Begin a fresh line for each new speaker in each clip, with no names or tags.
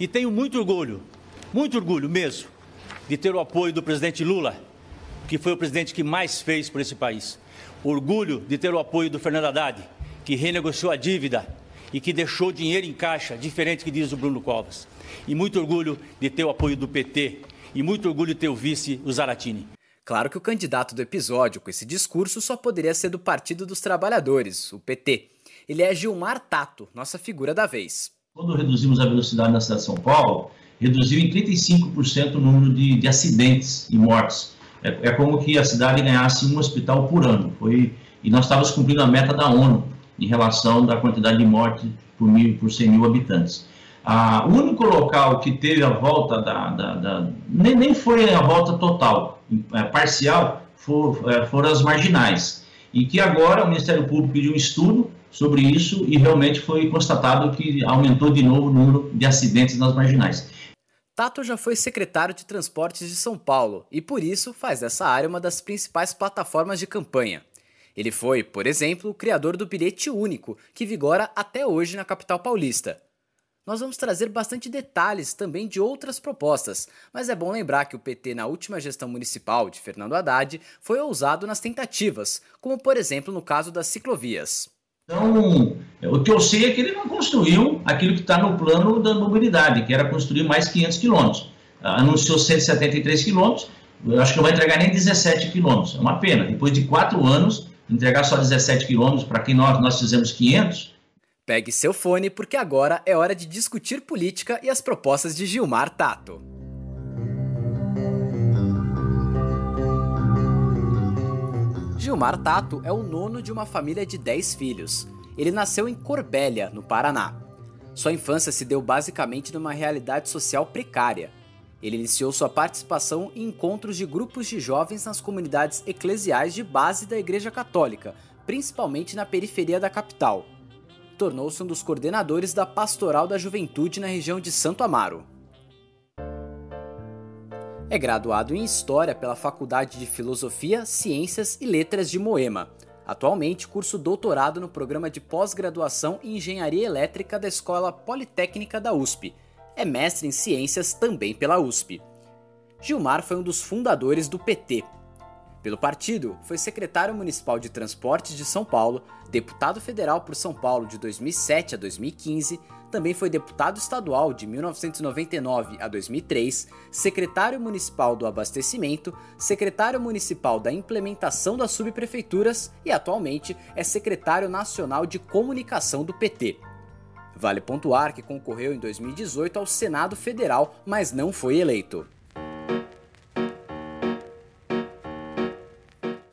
E tenho muito orgulho, muito orgulho mesmo, de ter o apoio do presidente Lula, que foi o presidente que mais fez por esse país. Orgulho de ter o apoio do Fernando Haddad, que renegociou a dívida e que deixou dinheiro em caixa, diferente que diz o Bruno Covas. E muito orgulho de ter o apoio do PT e muito orgulho de ter o vice, o Zaratini.
Claro que o candidato do episódio com esse discurso só poderia ser do Partido dos Trabalhadores, o PT. Ele é Gilmar Tato, nossa figura da vez.
Quando reduzimos a velocidade na cidade de São Paulo, reduziu em 35% o número de, de, acidentes e mortes. É, é, como que a cidade ganhasse um hospital por ano. Foi, e nós estávamos cumprindo a meta da ONU em relação da quantidade de mortes por, mil, por 100 mil habitantes. Ah, o único local que teve a volta da, da, da nem, nem foi a volta total, é, parcial, for, é, foram as marginais. E que agora o Ministério Público pediu um estudo sobre isso e realmente foi constatado que aumentou de novo o número de acidentes nas marginais.
Tato já foi secretário de Transportes de São Paulo e, por isso, faz dessa área uma das principais plataformas de campanha. Ele foi, por exemplo, o criador do bilhete único, que vigora até hoje na capital paulista. Nós vamos trazer bastante detalhes também de outras propostas, mas é bom lembrar que o PT na última gestão municipal de Fernando Haddad foi ousado nas tentativas, como por exemplo no caso das ciclovias.
Então, o que eu sei é que ele não construiu aquilo que está no plano da mobilidade, que era construir mais 500 quilômetros. Anunciou 173 quilômetros, eu acho que não vai entregar nem 17 quilômetros. É uma pena. Depois de quatro anos, entregar só 17 quilômetros para quem nós, nós fizemos 500,
Pegue seu fone porque agora é hora de discutir política e as propostas de Gilmar Tato. Gilmar Tato é o nono de uma família de 10 filhos. Ele nasceu em Corbélia, no Paraná. Sua infância se deu basicamente numa realidade social precária. Ele iniciou sua participação em encontros de grupos de jovens nas comunidades eclesiais de base da Igreja Católica, principalmente na periferia da capital tornou-se um dos coordenadores da Pastoral da Juventude na região de Santo Amaro. É graduado em História pela Faculdade de Filosofia, Ciências e Letras de Moema. Atualmente curso doutorado no programa de pós-graduação em Engenharia Elétrica da Escola Politécnica da USP. É mestre em Ciências também pela USP. Gilmar foi um dos fundadores do PT, pelo partido, foi secretário municipal de Transportes de São Paulo, deputado federal por São Paulo de 2007 a 2015, também foi deputado estadual de 1999 a 2003, secretário municipal do Abastecimento, secretário municipal da Implementação das Subprefeituras e atualmente é secretário nacional de Comunicação do PT. Vale pontuar que concorreu em 2018 ao Senado Federal, mas não foi eleito.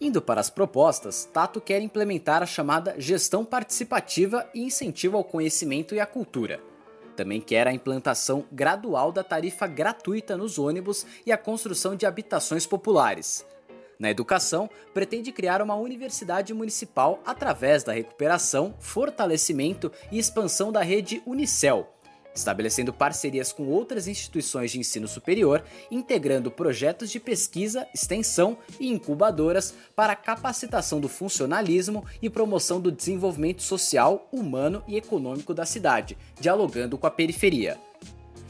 Indo para as propostas, Tato quer implementar a chamada gestão participativa e incentivo ao conhecimento e à cultura. Também quer a implantação gradual da tarifa gratuita nos ônibus e a construção de habitações populares. Na educação, pretende criar uma universidade municipal através da recuperação, fortalecimento e expansão da rede Unicel, estabelecendo parcerias com outras instituições de ensino superior, integrando projetos de pesquisa, extensão e incubadoras para capacitação do funcionalismo e promoção do desenvolvimento social, humano e econômico da cidade, dialogando com a periferia.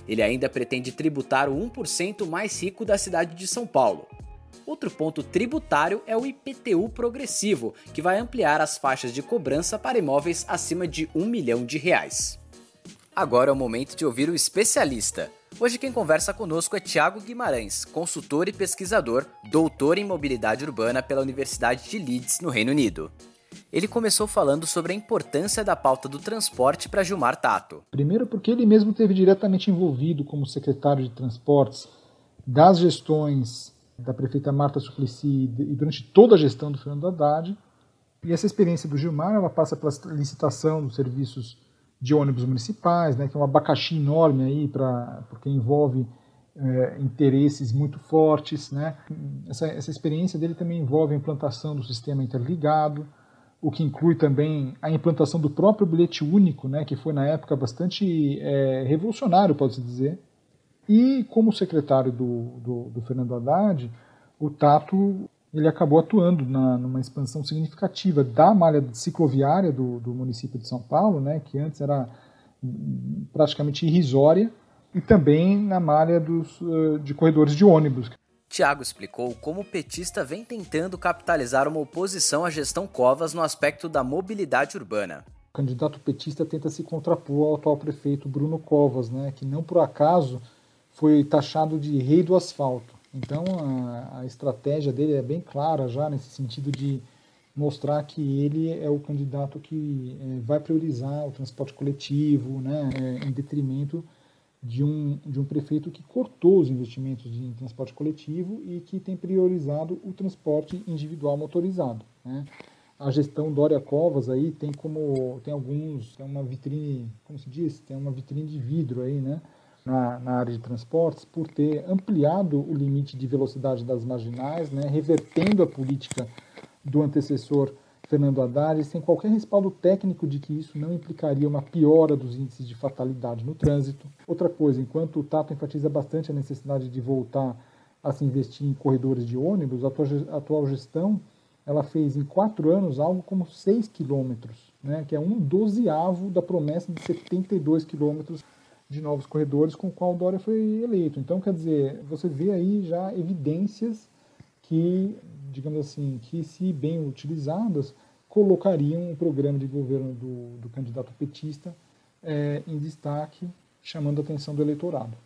Ele ainda pretende tributar o 1% mais rico da cidade de São Paulo. Outro ponto tributário é o IPTU progressivo, que vai ampliar as faixas de cobrança para imóveis acima de 1 milhão de reais. Agora é o momento de ouvir o especialista. Hoje quem conversa conosco é Tiago Guimarães, consultor e pesquisador, doutor em mobilidade urbana pela Universidade de Leeds, no Reino Unido. Ele começou falando sobre a importância da pauta do transporte para Gilmar Tato.
Primeiro porque ele mesmo teve diretamente envolvido como secretário de transportes das gestões da prefeita Marta Suplicy e durante toda a gestão do Fernando Haddad. E essa experiência do Gilmar ela passa pela licitação dos serviços de ônibus municipais, né, que é um abacaxi enorme aí para porque envolve é, interesses muito fortes, né. Essa, essa experiência dele também envolve a implantação do sistema interligado, o que inclui também a implantação do próprio bilhete único, né, que foi na época bastante é, revolucionário, pode-se dizer. E como secretário do, do, do Fernando Haddad, o Tato ele acabou atuando na, numa expansão significativa da malha cicloviária do, do município de São Paulo, né, que antes era praticamente irrisória, e também na malha dos, uh, de corredores de ônibus.
Tiago explicou como o petista vem tentando capitalizar uma oposição à gestão Covas no aspecto da mobilidade urbana.
O candidato petista tenta se contrapor ao atual prefeito Bruno Covas, né, que não por acaso foi taxado de rei do asfalto. Então a, a estratégia dele é bem clara já nesse sentido de mostrar que ele é o candidato que é, vai priorizar o transporte coletivo, né, é, em detrimento de um, de um prefeito que cortou os investimentos em transporte coletivo e que tem priorizado o transporte individual motorizado. Né. A gestão Dória Covas aí tem como tem alguns tem uma vitrine, como se diz, tem uma vitrine de vidro aí, né, na, na área de transportes por ter ampliado o limite de velocidade das marginais, né, revertendo a política do antecessor Fernando Haddad, sem qualquer respaldo técnico de que isso não implicaria uma piora dos índices de fatalidade no trânsito. Outra coisa, enquanto o Tato enfatiza bastante a necessidade de voltar a se investir em corredores de ônibus, a atual gestão ela fez em quatro anos algo como 6 quilômetros, né, que é um dozeavo da promessa de 72 quilômetros de novos corredores com o qual o Dória foi eleito. Então, quer dizer, você vê aí já evidências que digamos assim, que se bem utilizadas, colocariam o programa de governo do, do candidato petista é, em destaque, chamando a atenção do eleitorado.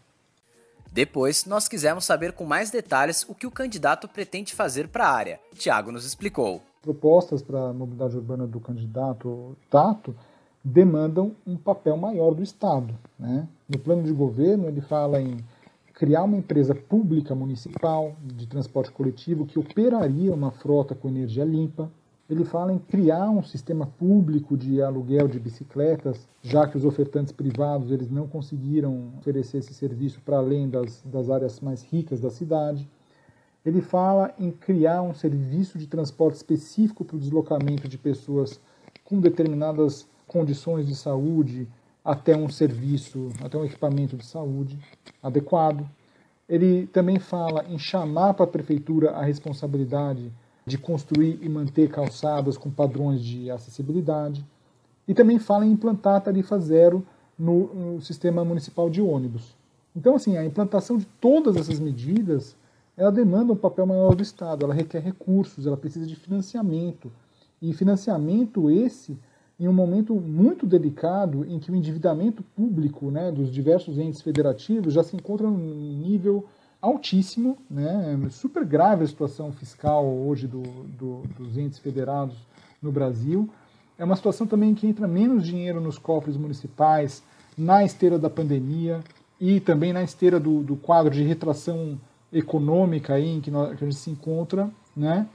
Depois, nós quisemos saber com mais detalhes o que o candidato pretende fazer para a área. Tiago nos explicou.
Propostas para a mobilidade urbana do candidato Tato demandam um papel maior do Estado. Né? No plano de governo, ele fala em criar uma empresa pública municipal de transporte coletivo que operaria uma frota com energia limpa. Ele fala em criar um sistema público de aluguel de bicicletas, já que os ofertantes privados eles não conseguiram oferecer esse serviço para além das, das áreas mais ricas da cidade. Ele fala em criar um serviço de transporte específico para o deslocamento de pessoas com determinadas condições de saúde até um serviço, até um equipamento de saúde adequado. Ele também fala em chamar para a prefeitura a responsabilidade de construir e manter calçadas com padrões de acessibilidade. E também fala em implantar tarifa zero no, no sistema municipal de ônibus. Então, assim, a implantação de todas essas medidas, ela demanda um papel maior do Estado, ela requer recursos, ela precisa de financiamento. E financiamento esse em um momento muito delicado em que o endividamento público né, dos diversos entes federativos já se encontra num nível altíssimo, né, super grave a situação fiscal hoje do, do, dos entes federados no Brasil. É uma situação também que entra menos dinheiro nos cofres municipais na esteira da pandemia e também na esteira do, do quadro de retração econômica aí em que, nós, que a gente se encontra, né?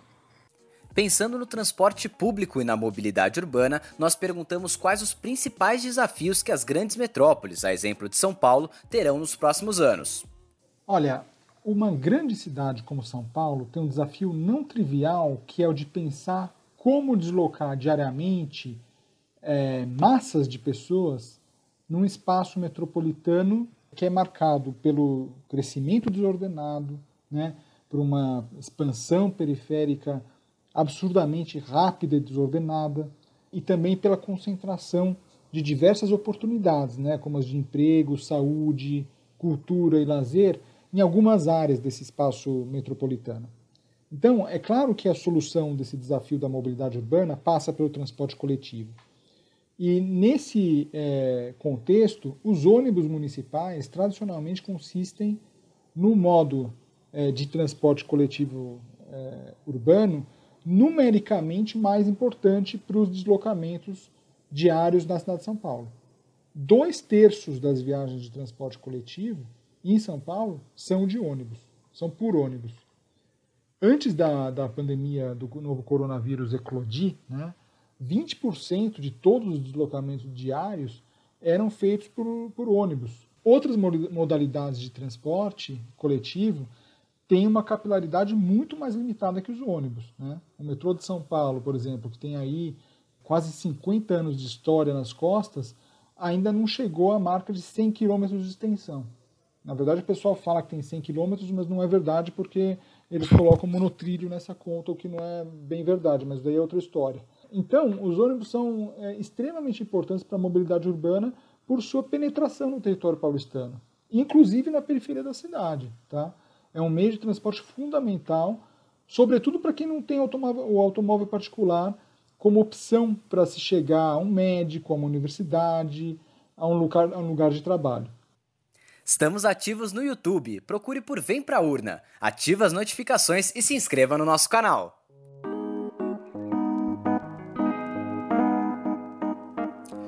Pensando no transporte público e na mobilidade urbana, nós perguntamos quais os principais desafios que as grandes metrópoles, a exemplo de São Paulo, terão nos próximos anos.
Olha, uma grande cidade como São Paulo tem um desafio não trivial que é o de pensar como deslocar diariamente é, massas de pessoas num espaço metropolitano que é marcado pelo crescimento desordenado, né, por uma expansão periférica absurdamente rápida e desordenada, e também pela concentração de diversas oportunidades, né, como as de emprego, saúde, cultura e lazer, em algumas áreas desse espaço metropolitano. Então, é claro que a solução desse desafio da mobilidade urbana passa pelo transporte coletivo. E nesse é, contexto, os ônibus municipais tradicionalmente consistem no modo é, de transporte coletivo é, urbano numericamente mais importante para os deslocamentos diários na cidade de São Paulo. Dois terços das viagens de transporte coletivo em São Paulo são de ônibus, são por ônibus. Antes da, da pandemia do novo coronavírus eclodir, né, 20% de todos os deslocamentos diários eram feitos por, por ônibus. Outras modalidades de transporte coletivo tem uma capilaridade muito mais limitada que os ônibus. Né? O metrô de São Paulo, por exemplo, que tem aí quase 50 anos de história nas costas, ainda não chegou à marca de 100 km de extensão. Na verdade, o pessoal fala que tem 100 km, mas não é verdade porque eles colocam monotrilho nessa conta, o que não é bem verdade, mas daí é outra história. Então, os ônibus são é, extremamente importantes para a mobilidade urbana por sua penetração no território paulistano. inclusive na periferia da cidade. Tá? É um meio de transporte fundamental, sobretudo para quem não tem automóvel, o automóvel particular como opção para se chegar a um médico, a uma universidade, a um lugar, a um lugar de trabalho.
Estamos ativos no YouTube. Procure por Vem Pra Urna, ative as notificações e se inscreva no nosso canal.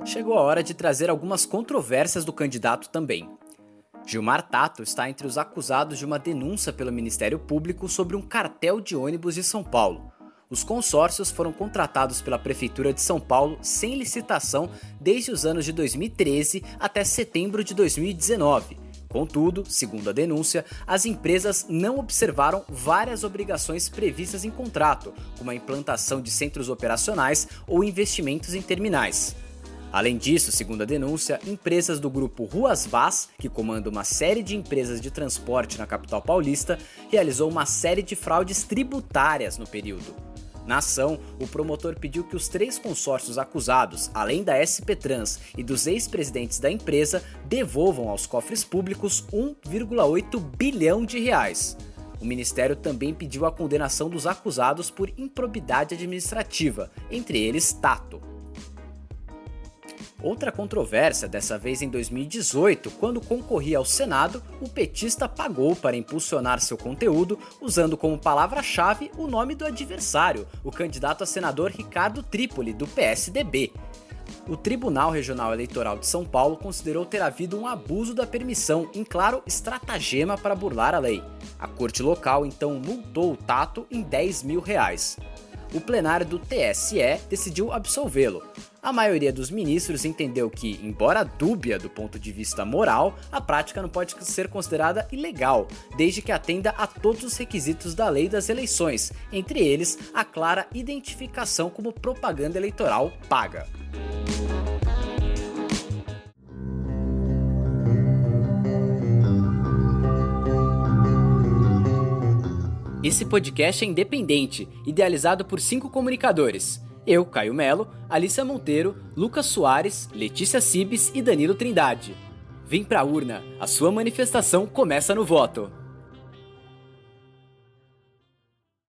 Chegou a hora de trazer algumas controvérsias do candidato também. Gilmar Tato está entre os acusados de uma denúncia pelo Ministério Público sobre um cartel de ônibus de São Paulo. Os consórcios foram contratados pela Prefeitura de São Paulo sem licitação desde os anos de 2013 até setembro de 2019 Contudo, segundo a denúncia, as empresas não observaram várias obrigações previstas em contrato, como a implantação de centros operacionais ou investimentos em terminais. Além disso, segundo a denúncia, empresas do grupo Ruas Vaz, que comanda uma série de empresas de transporte na capital paulista, realizou uma série de fraudes tributárias no período. Na ação, o promotor pediu que os três consórcios acusados, além da SP Trans e dos ex-presidentes da empresa, devolvam aos cofres públicos 1,8 bilhão de reais. O ministério também pediu a condenação dos acusados por improbidade administrativa, entre eles Tato. Outra controvérsia, dessa vez em 2018, quando concorria ao Senado, o petista pagou para impulsionar seu conteúdo usando como palavra-chave o nome do adversário, o candidato a senador Ricardo Trípoli, do PSDB. O Tribunal Regional Eleitoral de São Paulo considerou ter havido um abuso da permissão, em claro estratagema para burlar a lei. A corte local então multou o Tato em 10 mil reais o plenário do TSE decidiu absolvê-lo. A maioria dos ministros entendeu que, embora dúbia do ponto de vista moral, a prática não pode ser considerada ilegal, desde que atenda a todos os requisitos da lei das eleições, entre eles a clara identificação como propaganda eleitoral paga. Esse podcast é independente, idealizado por cinco comunicadores. Eu, Caio Melo, Alissa Monteiro, Lucas Soares, Letícia Cibes e Danilo Trindade. Vem pra urna, a sua manifestação começa no voto.